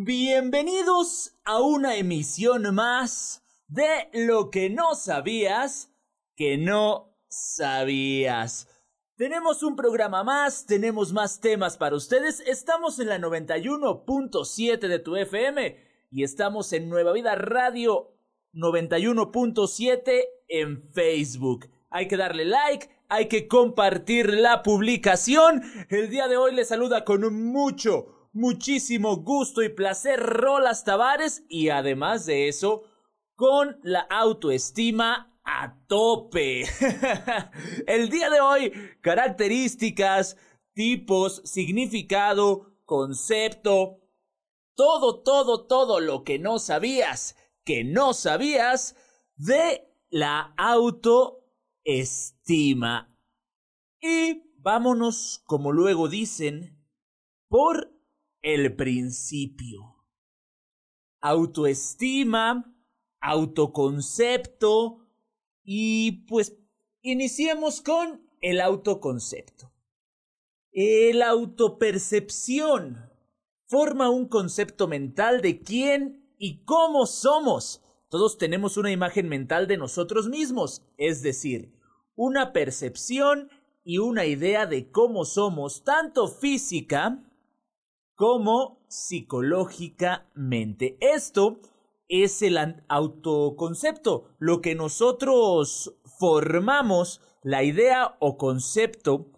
Bienvenidos a una emisión más de lo que no sabías que no sabías. Tenemos un programa más, tenemos más temas para ustedes. Estamos en la 91.7 de tu FM y estamos en Nueva Vida Radio 91.7 en Facebook. Hay que darle like, hay que compartir la publicación. El día de hoy les saluda con mucho, muchísimo gusto y placer Rolas Tavares y además de eso, con la autoestima a tope. El día de hoy, características, tipos, significado, concepto, todo, todo, todo lo que no sabías, que no sabías de la autoestima. Y vámonos, como luego dicen, por el principio. Autoestima, autoconcepto y pues iniciemos con el autoconcepto. El autopercepción forma un concepto mental de quién y cómo somos. Todos tenemos una imagen mental de nosotros mismos, es decir, una percepción y una idea de cómo somos, tanto física como psicológicamente. Esto es el autoconcepto, lo que nosotros formamos, la idea o concepto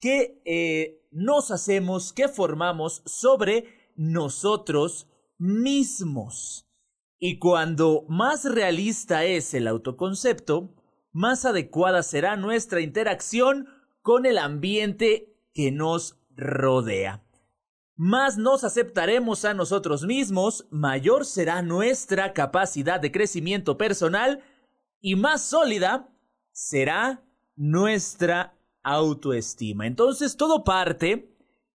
que eh, nos hacemos, que formamos sobre nosotros mismos. Y cuando más realista es el autoconcepto, más adecuada será nuestra interacción con el ambiente que nos rodea más nos aceptaremos a nosotros mismos, mayor será nuestra capacidad de crecimiento personal y más sólida será nuestra autoestima. Entonces todo parte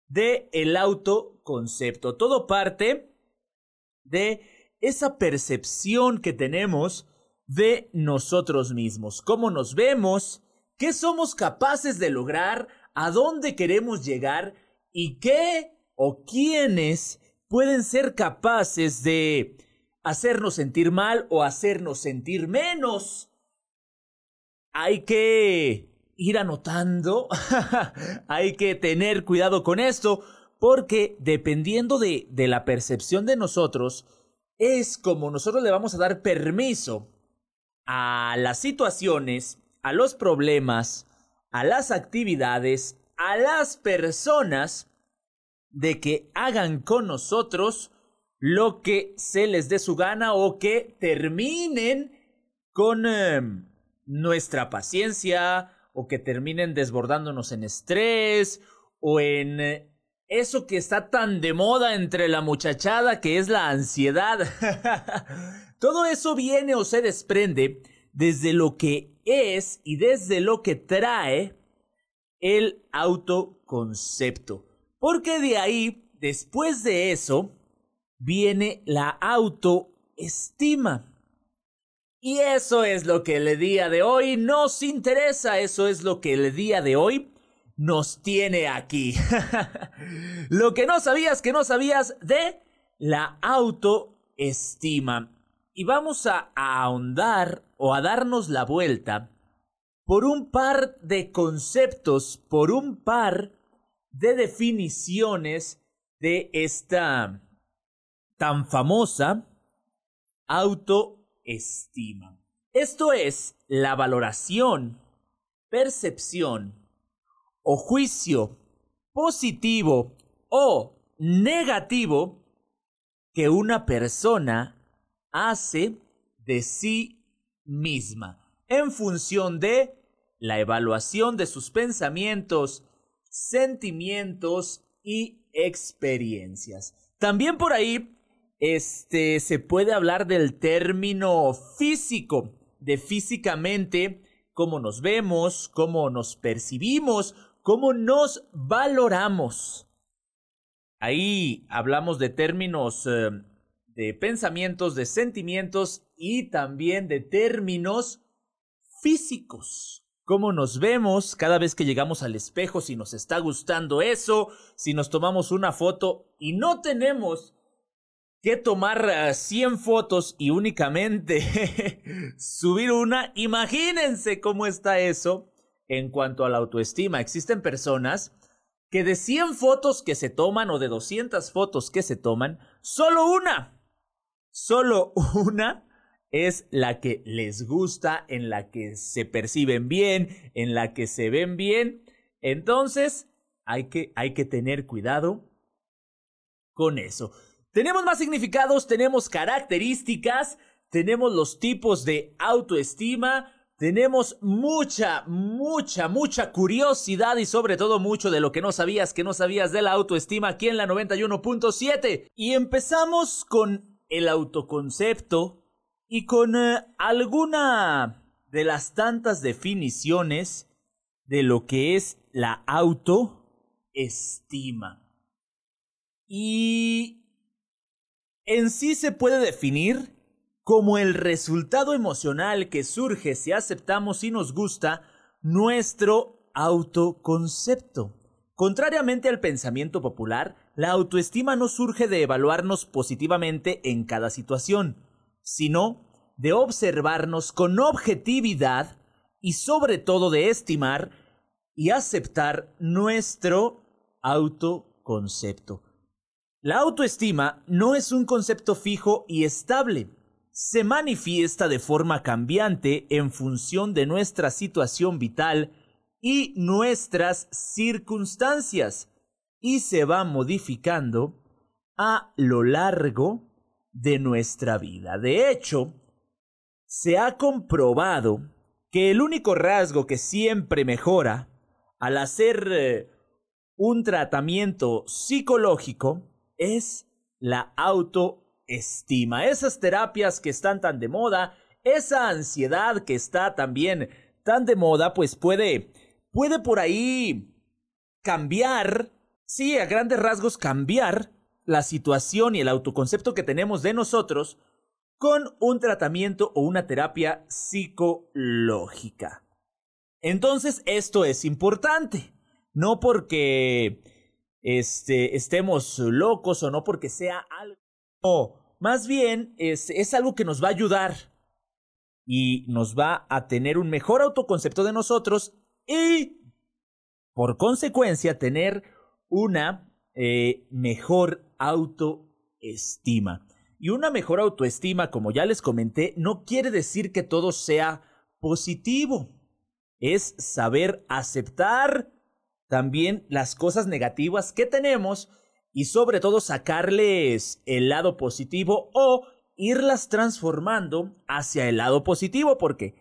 de autoconcepto, todo parte de esa percepción que tenemos de nosotros mismos, cómo nos vemos, qué somos capaces de lograr, a dónde queremos llegar y qué o quiénes pueden ser capaces de hacernos sentir mal o hacernos sentir menos. Hay que ir anotando, hay que tener cuidado con esto, porque dependiendo de, de la percepción de nosotros, es como nosotros le vamos a dar permiso a las situaciones, a los problemas, a las actividades, a las personas de que hagan con nosotros lo que se les dé su gana o que terminen con em, nuestra paciencia o que terminen desbordándonos en estrés o en eh, eso que está tan de moda entre la muchachada que es la ansiedad. Todo eso viene o se desprende desde lo que es y desde lo que trae el autoconcepto. Porque de ahí, después de eso, viene la autoestima. Y eso es lo que el día de hoy nos interesa, eso es lo que el día de hoy nos tiene aquí. lo que no sabías que no sabías de la autoestima. Y vamos a, ahondar o a darnos la vuelta por un par de conceptos, por un par de definiciones de esta tan famosa autoestima. Esto es la valoración, percepción o juicio positivo o negativo que una persona hace de sí misma en función de la evaluación de sus pensamientos, sentimientos y experiencias. También por ahí este se puede hablar del término físico, de físicamente cómo nos vemos, cómo nos percibimos, cómo nos valoramos. Ahí hablamos de términos eh, de pensamientos, de sentimientos y también de términos físicos cómo nos vemos cada vez que llegamos al espejo, si nos está gustando eso, si nos tomamos una foto y no tenemos que tomar 100 fotos y únicamente subir una. Imagínense cómo está eso en cuanto a la autoestima. Existen personas que de 100 fotos que se toman o de 200 fotos que se toman, solo una, solo una es la que les gusta, en la que se perciben bien, en la que se ven bien. Entonces, hay que, hay que tener cuidado con eso. Tenemos más significados, tenemos características, tenemos los tipos de autoestima, tenemos mucha, mucha, mucha curiosidad y sobre todo mucho de lo que no sabías, que no sabías de la autoestima aquí en la 91.7. Y empezamos con el autoconcepto y con eh, alguna de las tantas definiciones de lo que es la autoestima. Y en sí se puede definir como el resultado emocional que surge si aceptamos y nos gusta nuestro autoconcepto. Contrariamente al pensamiento popular, la autoestima no surge de evaluarnos positivamente en cada situación, sino de observarnos con objetividad y sobre todo de estimar y aceptar nuestro autoconcepto. La autoestima no es un concepto fijo y estable. Se manifiesta de forma cambiante en función de nuestra situación vital y nuestras circunstancias y se va modificando a lo largo de nuestra vida. De hecho, se ha comprobado que el único rasgo que siempre mejora al hacer eh, un tratamiento psicológico es la autoestima. Esas terapias que están tan de moda, esa ansiedad que está también tan de moda, pues puede, puede por ahí cambiar, sí, a grandes rasgos cambiar la situación y el autoconcepto que tenemos de nosotros con un tratamiento o una terapia psicológica. Entonces, esto es importante. No porque este, estemos locos o no porque sea algo. más bien es, es algo que nos va a ayudar y nos va a tener un mejor autoconcepto de nosotros y, por consecuencia, tener una eh, mejor autoestima. Y una mejor autoestima, como ya les comenté, no quiere decir que todo sea positivo. Es saber aceptar también las cosas negativas que tenemos y sobre todo sacarles el lado positivo o irlas transformando hacia el lado positivo porque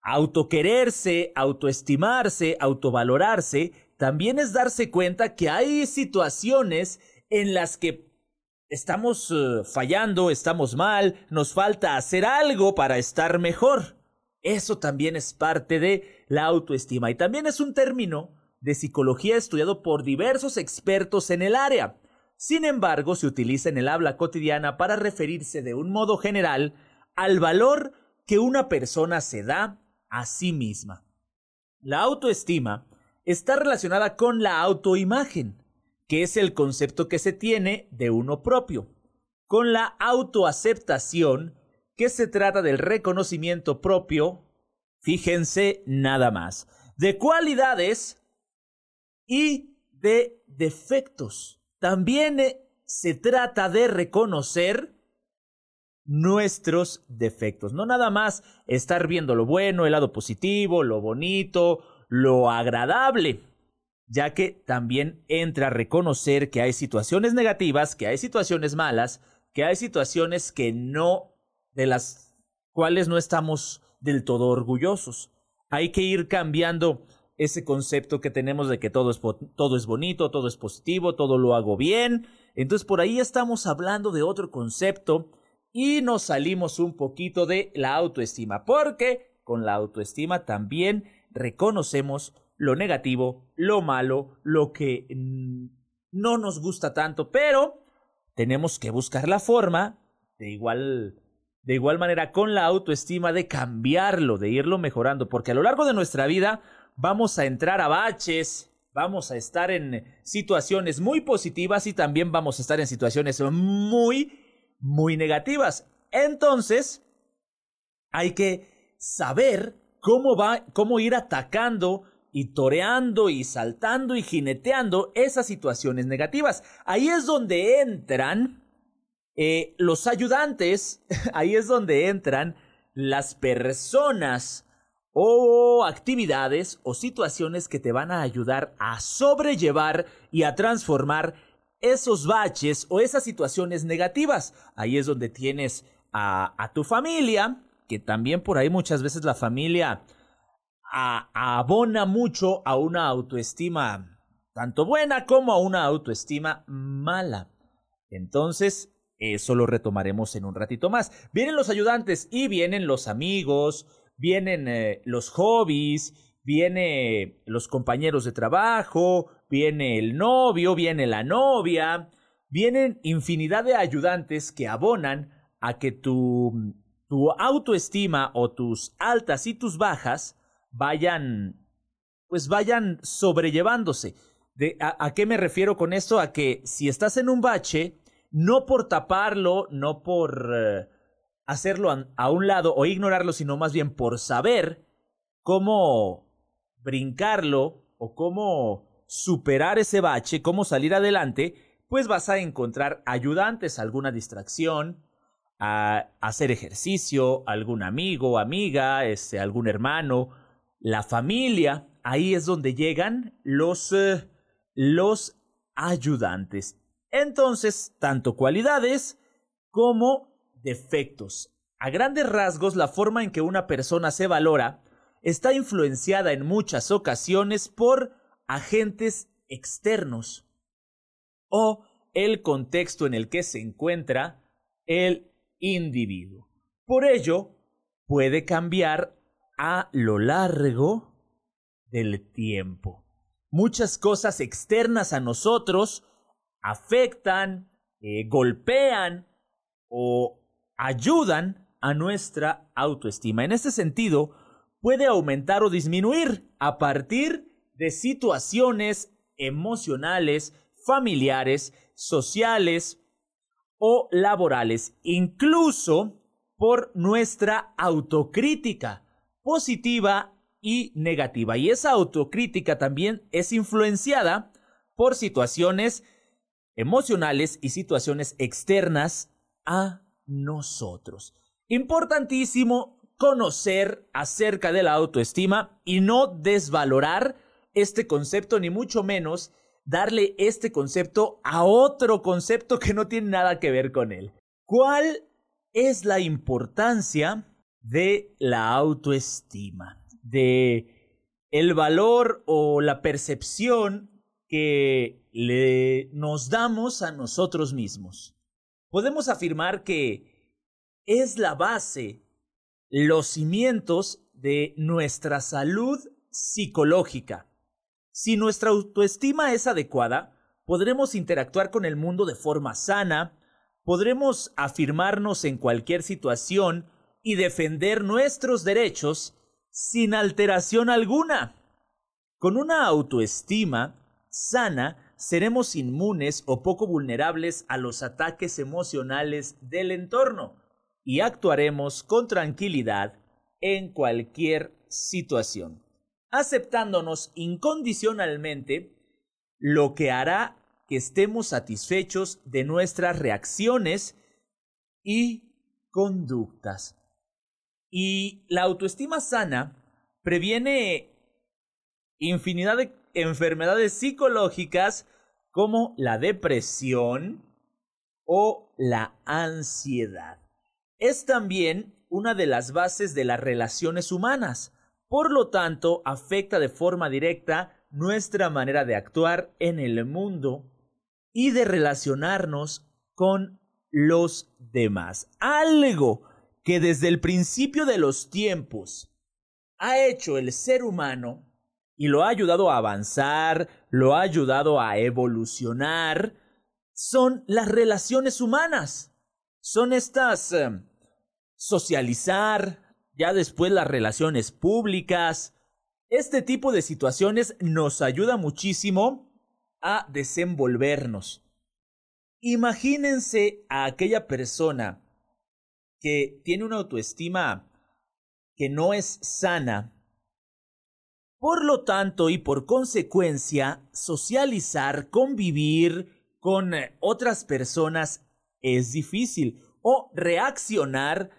autoquererse, autoestimarse, autovalorarse, también es darse cuenta que hay situaciones en las que estamos eh, fallando, estamos mal, nos falta hacer algo para estar mejor. Eso también es parte de la autoestima y también es un término de psicología estudiado por diversos expertos en el área. Sin embargo, se utiliza en el habla cotidiana para referirse de un modo general al valor que una persona se da a sí misma. La autoestima está relacionada con la autoimagen, que es el concepto que se tiene de uno propio, con la autoaceptación, que se trata del reconocimiento propio, fíjense nada más, de cualidades y de defectos. También eh, se trata de reconocer nuestros defectos. No nada más estar viendo lo bueno, el lado positivo, lo bonito, lo agradable, ya que también entra a reconocer que hay situaciones negativas, que hay situaciones malas, que hay situaciones que no, de las cuales no estamos del todo orgullosos. Hay que ir cambiando ese concepto que tenemos de que todo es, todo es bonito, todo es positivo, todo lo hago bien. Entonces por ahí estamos hablando de otro concepto y nos salimos un poquito de la autoestima, porque con la autoestima también reconocemos lo negativo, lo malo, lo que no nos gusta tanto, pero tenemos que buscar la forma de igual de igual manera con la autoestima de cambiarlo, de irlo mejorando, porque a lo largo de nuestra vida vamos a entrar a baches, vamos a estar en situaciones muy positivas y también vamos a estar en situaciones muy muy negativas. Entonces, hay que saber cómo va, cómo ir atacando y toreando y saltando y jineteando esas situaciones negativas. Ahí es donde entran eh, los ayudantes, ahí es donde entran las personas o actividades o situaciones que te van a ayudar a sobrellevar y a transformar esos baches o esas situaciones negativas. Ahí es donde tienes a, a tu familia, que también por ahí muchas veces la familia abona mucho a una autoestima tanto buena como a una autoestima mala. Entonces, eso lo retomaremos en un ratito más. Vienen los ayudantes y vienen los amigos, vienen eh, los hobbies, vienen los compañeros de trabajo, viene el novio, viene la novia, vienen infinidad de ayudantes que abonan a que tu, tu autoestima o tus altas y tus bajas vayan, pues vayan sobrellevándose. A, qué me refiero con esto? A que si estás en un bache, no por taparlo, no por eh, hacerlo a, un lado o ignorarlo, sino más bien por saber cómo brincarlo o cómo superar ese bache, cómo salir adelante, pues vas a encontrar ayudantes, alguna distracción, a hacer ejercicio, algún amigo, amiga, este, algún hermano, la familia, ahí es donde llegan los, eh, los ayudantes. Entonces, tanto cualidades como defectos. A grandes rasgos, la forma en que una persona se valora está influenciada en muchas ocasiones por agentes externos o el contexto en el que se encuentra el individuo. Por ello, puede cambiar a lo largo del tiempo. Muchas cosas externas a nosotros afectan, eh, golpean o ayudan a nuestra autoestima. En este sentido, puede aumentar o disminuir a partir de situaciones emocionales, familiares, sociales o laborales, incluso por nuestra autocrítica positiva y negativa. Y esa autocrítica también es influenciada por situaciones emocionales y situaciones externas a nosotros. Importantísimo conocer acerca de la autoestima y no desvalorar este concepto, ni mucho menos darle este concepto a otro concepto que no tiene nada que ver con él. ¿Cuál es la importancia de la autoestima, de el valor o la percepción que le nos damos a nosotros mismos. Podemos afirmar que es la base, los cimientos de nuestra salud psicológica. Si nuestra autoestima es adecuada, podremos interactuar con el mundo de forma sana, podremos afirmarnos en cualquier situación y defender nuestros derechos sin alteración alguna. Con una autoestima sana, seremos inmunes o poco vulnerables a los ataques emocionales del entorno y actuaremos con tranquilidad en cualquier situación, aceptándonos incondicionalmente, lo que hará que estemos satisfechos de nuestras reacciones y conductas. Y la autoestima sana previene infinidad de enfermedades psicológicas como la depresión o la ansiedad. Es también una de las bases de las relaciones humanas. Por lo tanto, afecta de forma directa nuestra manera de actuar en el mundo y de relacionarnos con los demás. Algo que desde el principio de los tiempos ha hecho el ser humano y lo ha ayudado a avanzar, lo ha ayudado a evolucionar, son las relaciones humanas. Son estas eh, socializar, ya después las relaciones públicas. Este tipo de situaciones nos ayuda muchísimo a desenvolvernos. Imagínense a aquella persona que tiene una autoestima que no es sana. Por lo tanto y por consecuencia, socializar, convivir con eh, otras personas es difícil o reaccionar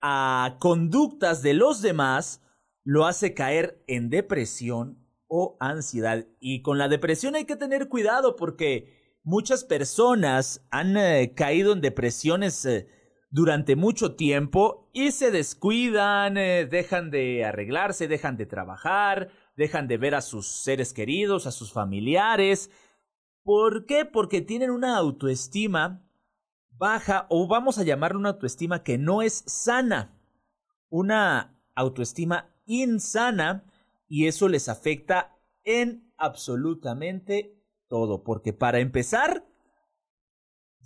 a conductas de los demás lo hace caer en depresión o ansiedad. Y con la depresión hay que tener cuidado porque muchas personas han eh, caído en depresiones eh, durante mucho tiempo y se descuidan, eh, dejan de arreglarse, dejan de trabajar, dejan de ver a sus seres queridos, a sus familiares. ¿Por qué? Porque tienen una autoestima baja o vamos a llamarlo una autoestima que no es sana. Una autoestima insana y eso les afecta en absolutamente todo. Porque para empezar,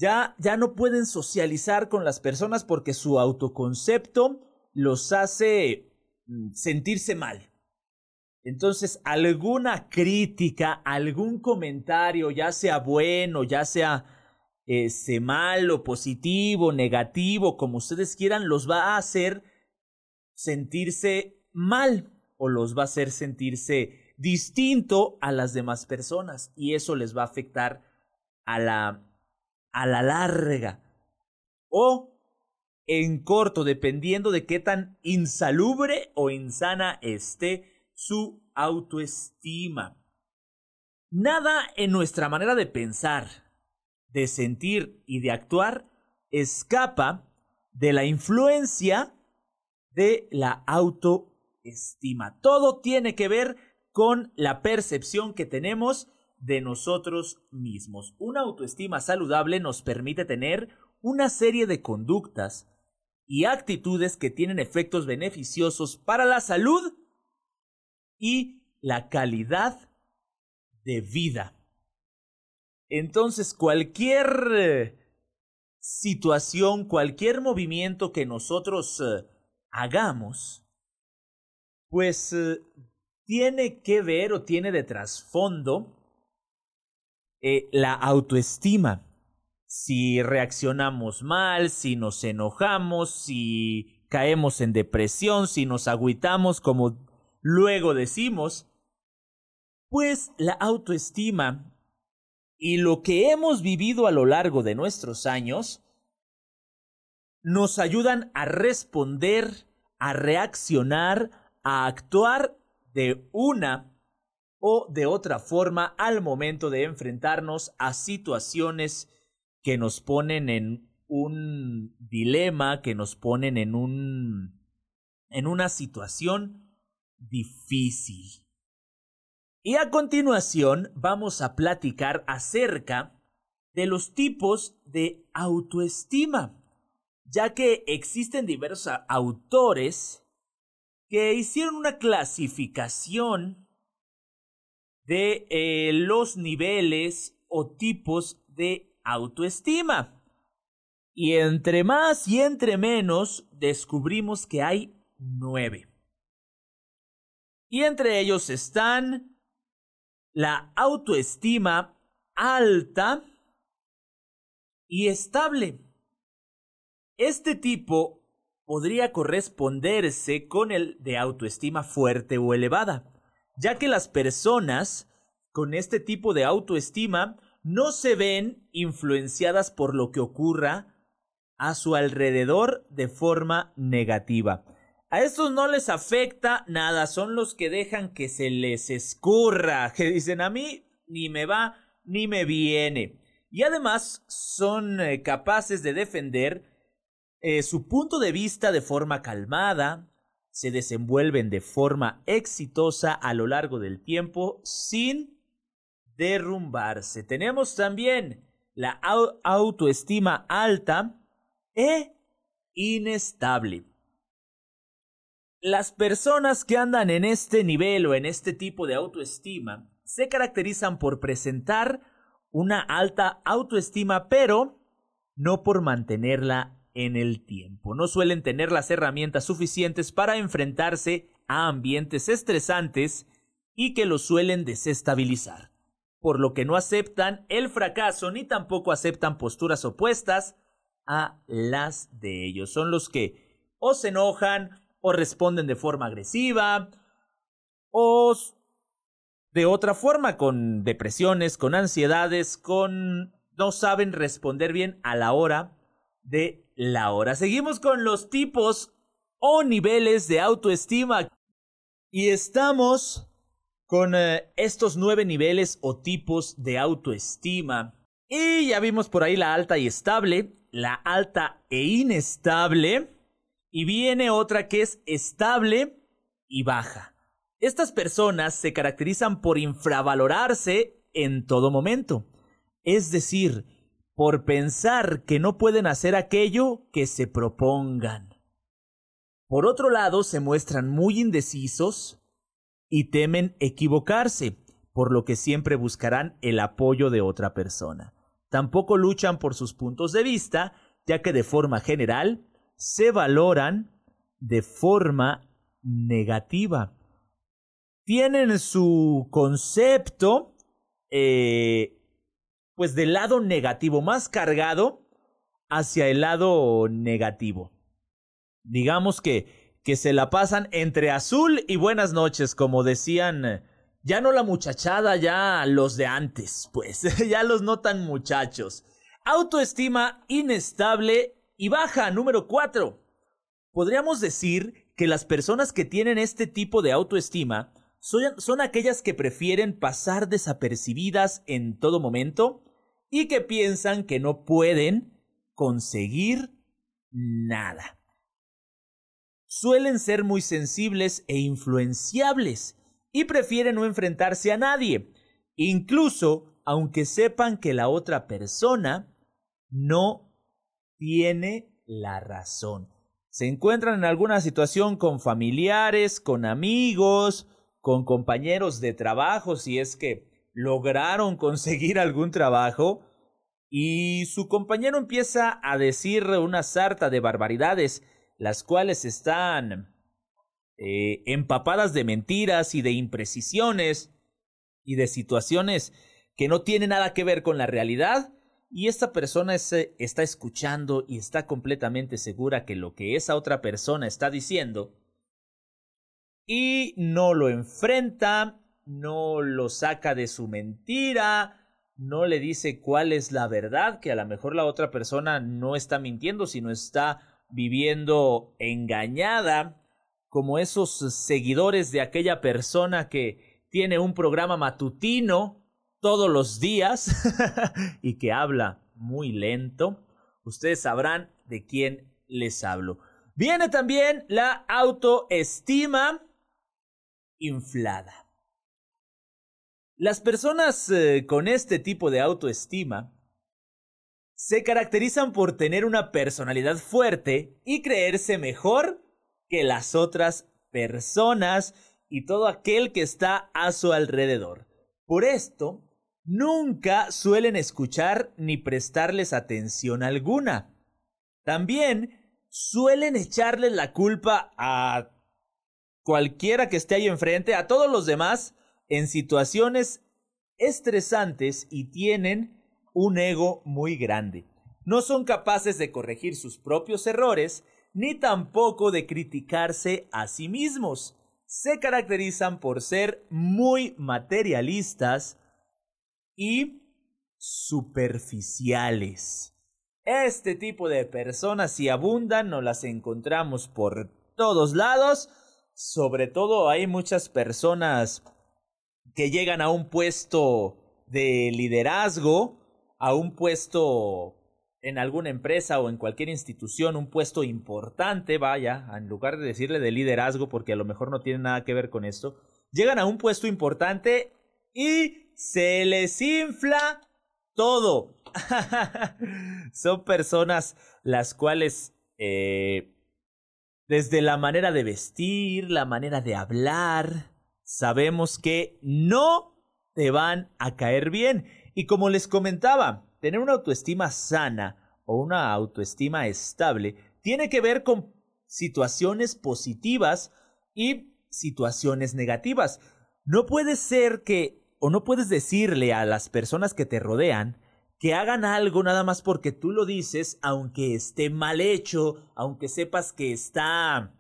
ya, ya no pueden socializar con las personas porque su autoconcepto los hace mm, sentirse mal. Entonces, alguna crítica, algún comentario, ya sea bueno, ya sea ese malo, positivo, negativo, como ustedes quieran, los va a hacer sentirse mal o los va a hacer sentirse distinto a las demás personas y eso les va a afectar a la a la larga o en corto dependiendo de qué tan insalubre o insana esté su autoestima. Nada en nuestra manera de pensar, de sentir y de actuar escapa de la influencia de la autoestima estima. Todo tiene que ver con la percepción que tenemos de nosotros mismos. Una autoestima saludable nos permite tener una serie de conductas y actitudes que tienen efectos beneficiosos para la salud y la calidad de vida. Entonces, cualquier eh, situación, cualquier movimiento que nosotros eh, hagamos, pues eh, tiene que ver o tiene de trasfondo eh, la autoestima. Si reaccionamos mal, si nos enojamos, si caemos en depresión, si nos agüitamos, como luego decimos, pues la autoestima y lo que hemos vivido a lo largo de nuestros años nos ayudan a responder, a reaccionar a actuar de una o de otra forma al momento de enfrentarnos a situaciones que nos ponen en un dilema, que nos ponen en un en una situación difícil. Y a continuación vamos a platicar acerca de los tipos de autoestima, ya que existen diversos autores que hicieron una clasificación de eh, los niveles o tipos de autoestima. Y entre más y entre menos descubrimos que hay nueve. Y entre ellos están la autoestima alta y estable. Este tipo podría corresponderse con el de autoestima fuerte o elevada, ya que las personas con este tipo de autoestima no se ven influenciadas por lo que ocurra a su alrededor de forma negativa. A estos no les afecta nada, son los que dejan que se les escurra, que dicen a mí ni me va ni me viene. Y además son eh, capaces de defender eh, su punto de vista de forma calmada, se desenvuelven de forma exitosa a lo largo del tiempo sin derrumbarse. Tenemos también la autoestima alta e inestable. Las personas que andan en este nivel o en este tipo de autoestima se caracterizan por presentar una alta autoestima, pero no por mantenerla en el tiempo. No suelen tener las herramientas suficientes para enfrentarse a ambientes estresantes y que los suelen desestabilizar. por lo que no aceptan el fracaso ni tampoco aceptan posturas opuestas a las de ellos. Son los que o se enojan o responden de forma agresiva o de otra forma con depresiones, con ansiedades, con no saben responder bien a la hora de la hora. Seguimos con los tipos o niveles de autoestima y estamos con eh, estos nueve niveles o tipos de autoestima. Y ya vimos por ahí la alta y estable, la alta e inestable. Y viene otra que es estable y baja. Estas personas se caracterizan por infravalorarse en todo momento. Es decir, por pensar que no pueden hacer aquello que se propongan. Por otro lado, se muestran muy indecisos, y temen equivocarse, por lo que siempre buscarán el apoyo de otra persona. Tampoco luchan por sus puntos de vista, ya que de forma general se valoran de forma negativa. Tienen su concepto, eh, pues del lado negativo, más cargado hacia el lado negativo. Digamos que que se la pasan entre azul y buenas noches, como decían, ya no la muchachada, ya los de antes, pues, ya los no tan muchachos. Autoestima inestable y baja, número 4. Podríamos decir que las personas que tienen este tipo de autoestima son, son aquellas que prefieren pasar desapercibidas en todo momento y que piensan que no pueden conseguir nada suelen ser muy sensibles e influenciables y prefieren no enfrentarse a nadie, incluso aunque sepan que la otra persona no tiene la razón. Se encuentran en alguna situación con familiares, con amigos, con compañeros de trabajo, si es que lograron conseguir algún trabajo, y su compañero empieza a decir una sarta de barbaridades las cuales están eh, empapadas de mentiras y de imprecisiones y de situaciones que no tienen nada que ver con la realidad, y esta persona eh, está escuchando y está completamente segura que lo que esa otra persona está diciendo, y no lo enfrenta, no lo saca de su mentira, no le dice cuál es la verdad, que a lo mejor la otra persona no está mintiendo, sino está viviendo engañada, como esos seguidores de aquella persona que tiene un programa matutino todos los días y que habla muy lento. Ustedes sabrán de quién les hablo. Viene también la autoestima inflada. Las personas eh, con este tipo de autoestima se caracterizan por tener una personalidad fuerte y creerse mejor que las otras personas y todo aquel que está a su alrededor. Por esto, nunca suelen escuchar ni prestarles atención alguna. También suelen echarles la culpa a cualquiera que esté ahí enfrente, a todos los demás, en situaciones estresantes y tienen un ego muy grande. No son capaces de corregir sus propios errores, ni tampoco de criticarse a sí mismos. Se caracterizan por ser muy materialistas y superficiales. Este tipo de personas si abundan, no las encontramos por todos lados. Sobre todo hay muchas personas que llegan a un puesto de liderazgo a un puesto en alguna empresa o en cualquier institución, un puesto importante, vaya, en lugar de decirle de liderazgo, porque a lo mejor no tiene nada que ver con esto, llegan a un puesto importante y se les infla todo. Son personas las cuales, eh, desde la manera de vestir, la manera de hablar, sabemos que no te van a caer bien. Y como les comentaba, tener una autoestima sana o una autoestima estable tiene que ver con situaciones positivas y situaciones negativas. No puede ser que o no puedes decirle a las personas que te rodean que hagan algo nada más porque tú lo dices, aunque esté mal hecho, aunque sepas que está...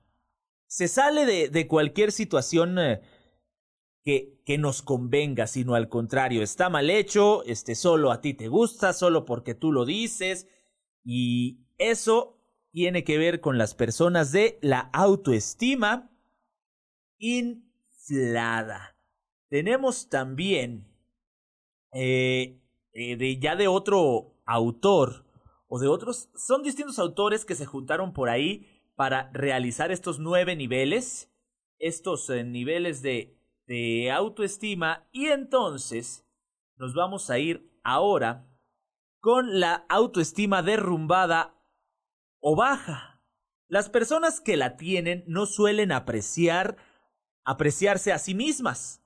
se sale de, de cualquier situación eh, que, nos convenga, sino al contrario, está mal hecho, este solo a ti te gusta, solo porque tú lo dices, y eso tiene que ver con las personas de la autoestima inflada. Tenemos también eh, eh, de, ya de otro autor o de otros, son distintos autores que se juntaron por ahí para realizar estos nueve niveles, estos eh, niveles de, de autoestima y entonces nos vamos a ir ahora con la autoestima derrumbada o baja. Las personas que la tienen no suelen apreciar apreciarse a sí mismas,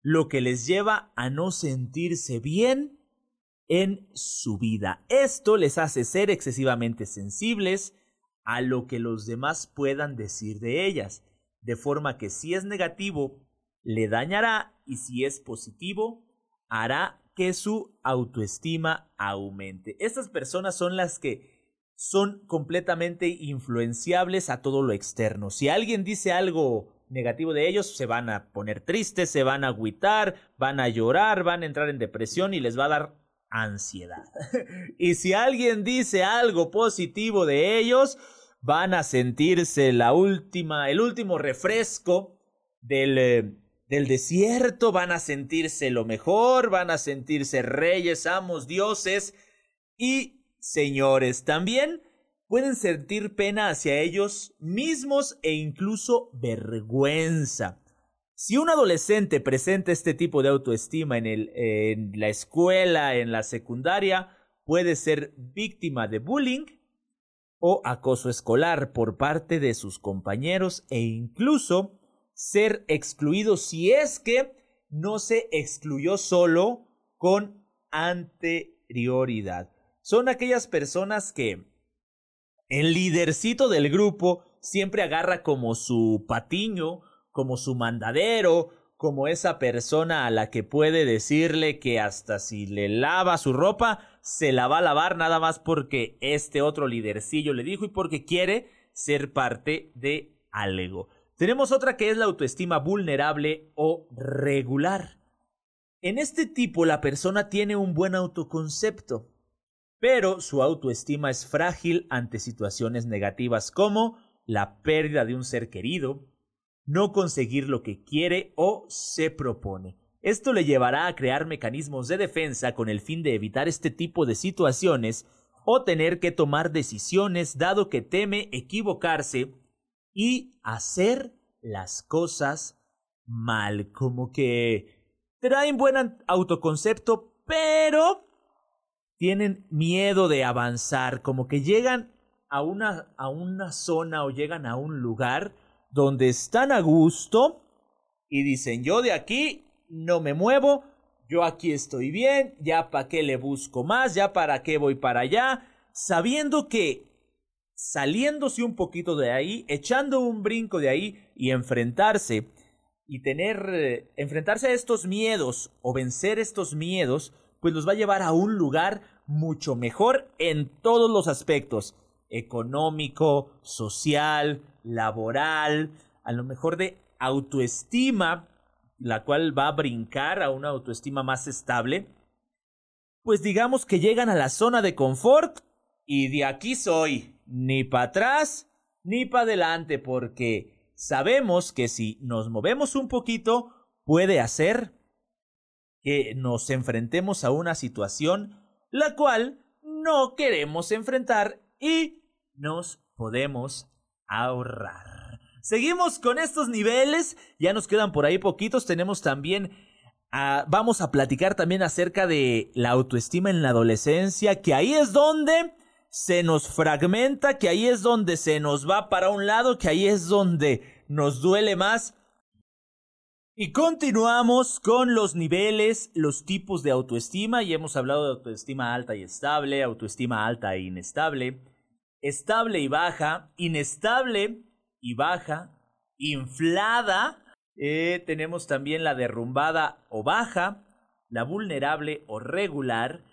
lo que les lleva a no sentirse bien en su vida. Esto les hace ser excesivamente sensibles a lo que los demás puedan decir de ellas, de forma que si es negativo, le dañará y si es positivo, hará que su autoestima aumente. Estas personas son las que son completamente influenciables a todo lo externo. Si alguien dice algo negativo de ellos, se van a poner tristes, se van a agüitar, van a llorar, van a entrar en depresión y les va a dar ansiedad. y si alguien dice algo positivo de ellos, van a sentirse la última, el último refresco del, eh, del desierto, van a sentirse lo mejor, van a sentirse reyes, amos, dioses y señores. También pueden sentir pena hacia ellos mismos e incluso vergüenza. Si un adolescente presenta este tipo de autoestima en, la escuela, en la secundaria, puede ser víctima de bullying o acoso escolar por parte de sus compañeros e incluso ser excluido si es que no se excluyó solo con anterioridad. Son aquellas personas que el lidercito del grupo siempre agarra como su patiño, como su mandadero, como esa persona a la que puede decirle que hasta si le lava su ropa, se la va a lavar nada más porque este otro lidercillo le dijo y porque quiere ser parte de algo. Tenemos otra que es la autoestima vulnerable o regular. En este tipo la persona tiene un buen autoconcepto, pero su autoestima es frágil ante situaciones negativas como la pérdida de un ser querido, no conseguir lo que quiere o se propone. Esto le llevará a crear mecanismos de defensa con el fin de evitar este tipo de situaciones o tener que tomar decisiones dado que teme equivocarse y hacer las cosas mal, como que traen buen autoconcepto, pero tienen miedo de avanzar, como que llegan a una, a una zona o llegan a un lugar donde están a gusto y dicen yo de aquí no me muevo, yo aquí estoy bien, ya para qué le busco más, ya para qué voy para allá, sabiendo que saliéndose un poquito de ahí, echando un brinco de ahí y enfrentarse y tener eh, enfrentarse a estos miedos o vencer estos miedos pues los va a llevar a un lugar mucho mejor en todos los aspectos, económico, social, laboral, a lo mejor de autoestima, la cual va a brincar a una autoestima más estable, pues digamos que llegan a la zona de confort y de aquí soy, ni para atrás ni para adelante, porque sabemos que si nos movemos un poquito, puede hacer que nos enfrentemos a una situación la cual no queremos enfrentar y nos podemos ahorrar. Seguimos con estos niveles, ya nos quedan por ahí poquitos, tenemos también vamos a platicar también acerca de la autoestima en la adolescencia, que ahí es donde se nos fragmenta, que ahí es donde se nos va para un lado, que ahí es donde nos duele más y continuamos con los niveles, los tipos de autoestima, y hemos hablado de autoestima alta y estable, autoestima alta e inestable, estable y baja, inestable y baja, inflada Eh, tenemos también la derrumbada o baja, la vulnerable o regular.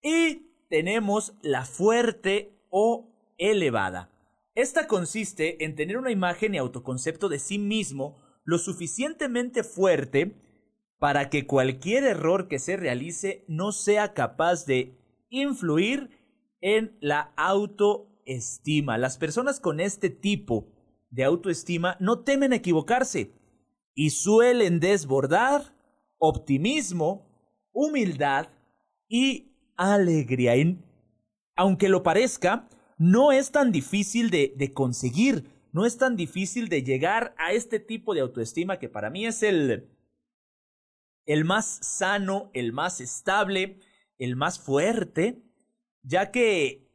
Y tenemos la fuerte o elevada. Esta consiste en tener una imagen y autoconcepto de sí mismo lo suficientemente fuerte para que cualquier error que se realice no sea capaz de influir en la autoestima. Las personas con este tipo de autoestima no temen equivocarse y suelen desbordar optimismo, humildad y alegría. aunque lo parezca, no es tan difícil de, conseguir, no es tan difícil de llegar a este tipo de autoestima que para mí es el, el más sano, el más estable, el más fuerte, ya que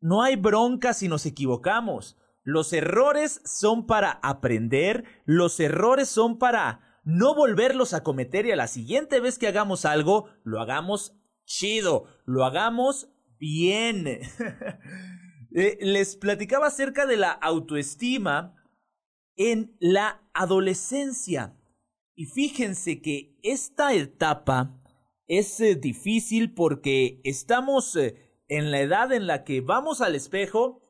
no hay bronca si nos equivocamos. Los errores son para aprender, los errores son para no volverlos a cometer y a la siguiente vez que hagamos algo, lo hagamos chido, lo hagamos bien. Eh, les platicaba acerca de la autoestima en la adolescencia. Y fíjense que esta etapa es eh, difícil porque estamos eh, en la edad en la que vamos al espejo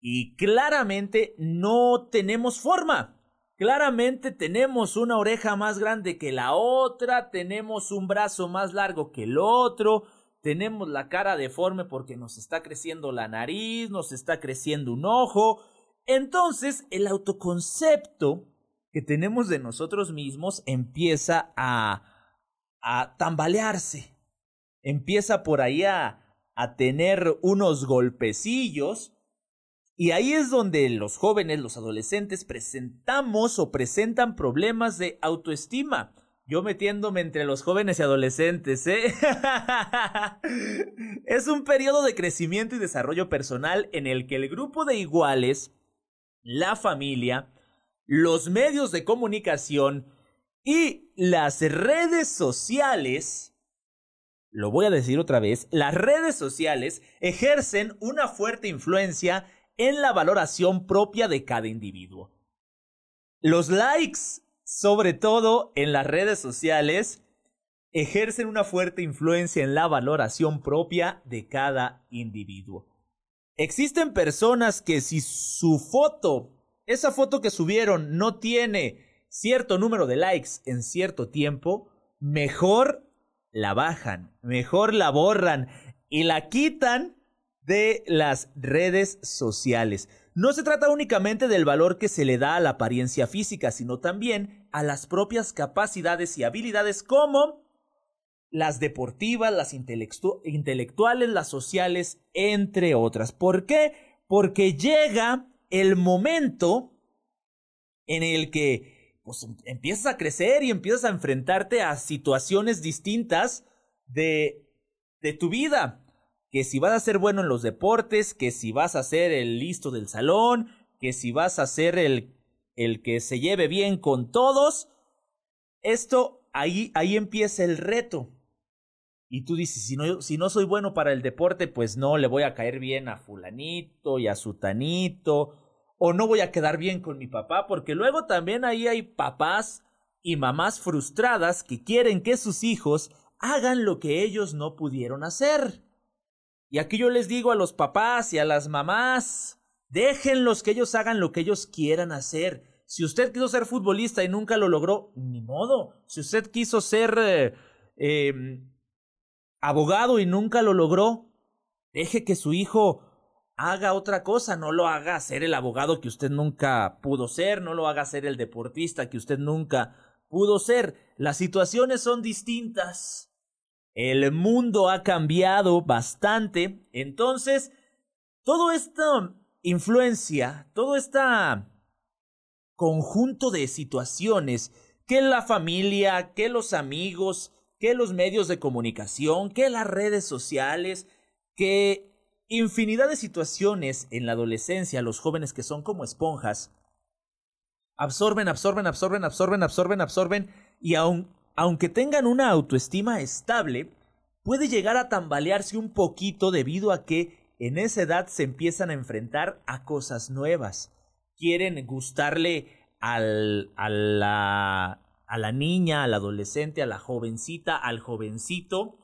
y claramente no tenemos forma. Claramente tenemos una oreja más grande que la otra, tenemos un brazo más largo que el otro, tenemos la cara deforme porque nos está creciendo la nariz, nos está creciendo un ojo. Entonces el autoconcepto que tenemos de nosotros mismos empieza a, a tambalearse. Empieza por ahí a, a tener unos golpecillos. Y ahí es donde los jóvenes, los adolescentes, presentamos o presentan problemas de autoestima. Yo metiéndome entre los jóvenes y adolescentes, ¿eh? es un periodo de crecimiento y desarrollo personal en el que el grupo de iguales, la familia, los medios de comunicación y las redes sociales, lo voy a decir otra vez, las redes sociales ejercen una fuerte influencia en la valoración propia de cada individuo. Los likes, sobre todo en las redes sociales, ejercen una fuerte influencia en la valoración propia de cada individuo. Existen personas que si su foto esa foto que subieron no tiene cierto número de likes en cierto tiempo, mejor la bajan, mejor la borran y la quitan de las redes sociales. No se trata únicamente del valor que se le da a la apariencia física, sino también a las propias capacidades y habilidades como las deportivas, las intelectuales, las sociales, entre otras. ¿Por qué? Porque llega el momento en el que pues, em, empiezas a crecer y empiezas a enfrentarte a situaciones distintas de, de tu vida. Que si vas a ser bueno en los deportes, que si vas a ser el listo del salón, que si vas a ser el, el que se lleve bien con todos. Esto, ahí, ahí empieza el reto. Y tú dices, si no, si no soy bueno para el deporte, pues no le voy a caer bien a fulanito y a sutanito. O no voy a quedar bien con mi papá, porque luego también ahí hay papás y mamás frustradas que quieren que sus hijos hagan lo que ellos no pudieron hacer. Y aquí yo les digo a los papás y a las mamás, déjenlos que ellos hagan lo que ellos quieran hacer. Si usted quiso ser futbolista y nunca lo logró, ni modo. Si usted quiso ser eh, em, abogado y nunca lo logró, deje que su hijo haga otra cosa, no lo haga ser el abogado que usted nunca pudo ser, no lo haga ser el deportista que usted nunca pudo ser. Las situaciones son distintas. El mundo ha cambiado bastante, entonces todo esta influencia, todo este conjunto de situaciones que la familia, que los amigos, que los medios de comunicación, que las redes sociales, que infinidad de situaciones en la adolescencia, los jóvenes que son como esponjas, absorben, absorben, absorben, absorben, absorben, absorben, y aunque tengan una autoestima estable, puede llegar a tambalearse un poquito debido a que en esa edad se empiezan a enfrentar a cosas nuevas. Quieren gustarle al, a, la, a la niña, al adolescente, a la jovencita, al jovencito,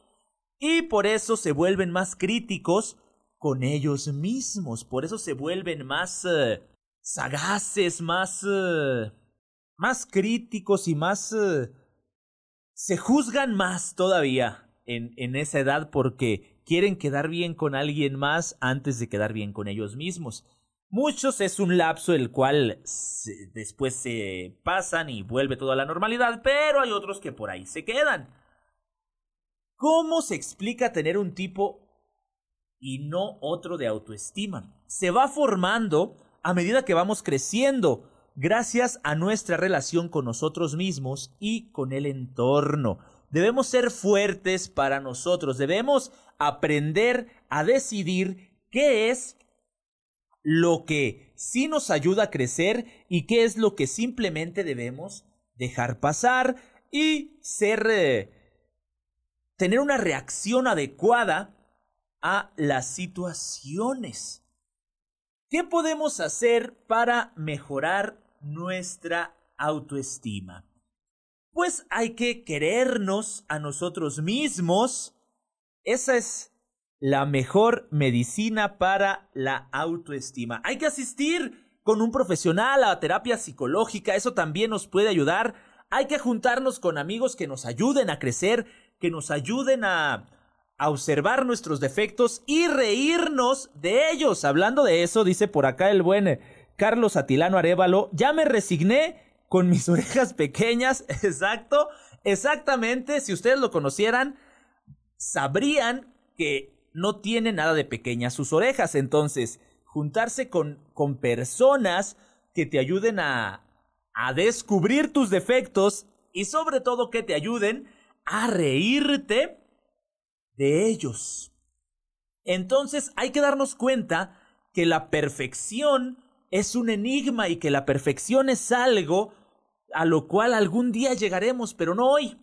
y por eso se vuelven más críticos con ellos mismos, por eso se vuelven más eh, sagaces, más, eh, más críticos y más... Eh, se juzgan más todavía en, esa edad porque quieren quedar bien con alguien más antes de quedar bien con ellos mismos. Muchos es un lapso el cual después se pasan y vuelve toda la normalidad, pero hay otros que por ahí se quedan. ¿Cómo se explica tener un tipo y no otro de autoestima? Se va formando a medida que vamos creciendo, gracias a nuestra relación con nosotros mismos y con el entorno. Debemos ser fuertes para nosotros, debemos aprender a decidir qué es lo que sí nos ayuda a crecer y qué es lo que simplemente debemos dejar pasar y ser eh, tener una reacción adecuada a las situaciones. ¿Qué podemos hacer para mejorar nuestra autoestima? Pues hay que querernos a nosotros mismos. Esa es la mejor medicina para la autoestima. Hay que asistir con un profesional a terapia psicológica, eso también nos puede ayudar. Hay que juntarnos con amigos que nos ayuden a crecer, que nos ayuden a, observar nuestros defectos y reírnos de ellos. Hablando de eso, dice por acá el buen Carlos Atilano Arevalo, ya me resigné con mis orejas pequeñas, exacto, exactamente, si ustedes lo conocieran, sabrían que no tiene nada de pequeñas sus orejas. Entonces, juntarse con, con personas que te ayuden a, a descubrir tus defectos y sobre todo que te ayuden a reírte de ellos. Entonces hay que darnos cuenta que la perfección es un enigma y que la perfección es algo a lo cual algún día llegaremos, pero no hoy.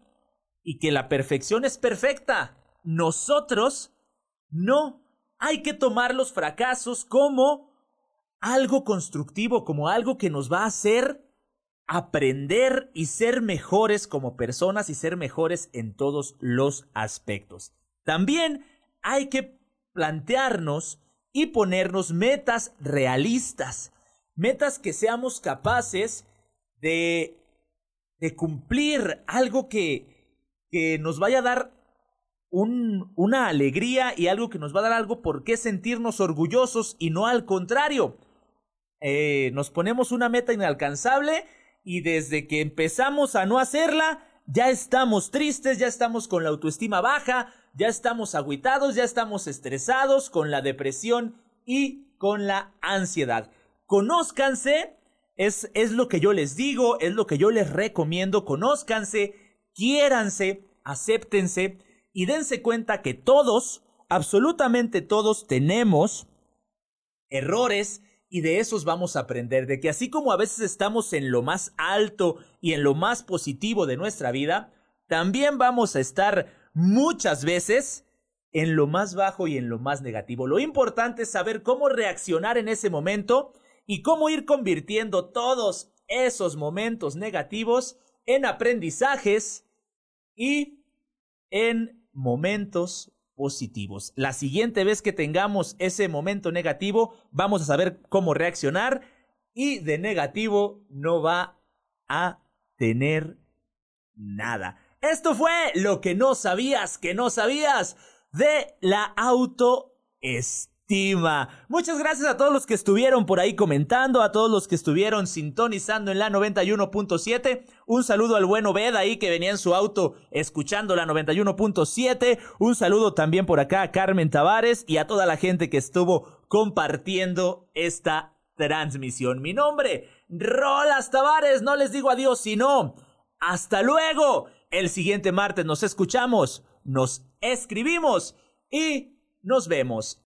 Y que la perfección es perfecta. Nosotros no, hay que tomar los fracasos como algo constructivo, como algo que nos va a hacer aprender y ser mejores como personas y ser mejores en todos los aspectos. También hay que plantearnos y ponernos metas realistas, metas que seamos capaces de, cumplir, algo que, que nos vaya a dar una alegría y algo que nos va a dar algo por qué sentirnos orgullosos y no al contrario. Eh, nos ponemos una meta inalcanzable y desde que empezamos a no hacerla, ya estamos tristes, ya estamos con la autoestima baja, ya estamos aguitados, ya estamos estresados con la depresión y con la ansiedad. Conózcanse, es, es lo que yo les digo, es lo que yo les recomiendo, conózcanse, quiéranse, acéptense y dense cuenta que todos, absolutamente todos, tenemos errores y de esos vamos a aprender, de que así como a veces estamos en lo más alto y en lo más positivo de nuestra vida, también vamos a estar muchas veces en lo más bajo y en lo más negativo. Lo importante es saber cómo reaccionar en ese momento y cómo ir convirtiendo todos esos momentos negativos en aprendizajes y en momentos positivos. La siguiente vez que tengamos ese momento negativo, vamos a saber cómo reaccionar y de negativo no va a tener nada. Esto fue lo que no sabías, que no sabías de la autoestima. Muchas gracias a todos los que estuvieron por ahí comentando, a todos los que estuvieron sintonizando en la 91.7. Un saludo al buen Obed ahí que venía en su auto escuchando la 91.7. Un saludo también por acá a Carmen Tavares y a toda la gente que estuvo compartiendo esta transmisión. Mi nombre, Rolas Tavares. No les digo adiós, sino hasta luego. El siguiente martes nos escuchamos, nos escribimos y nos vemos.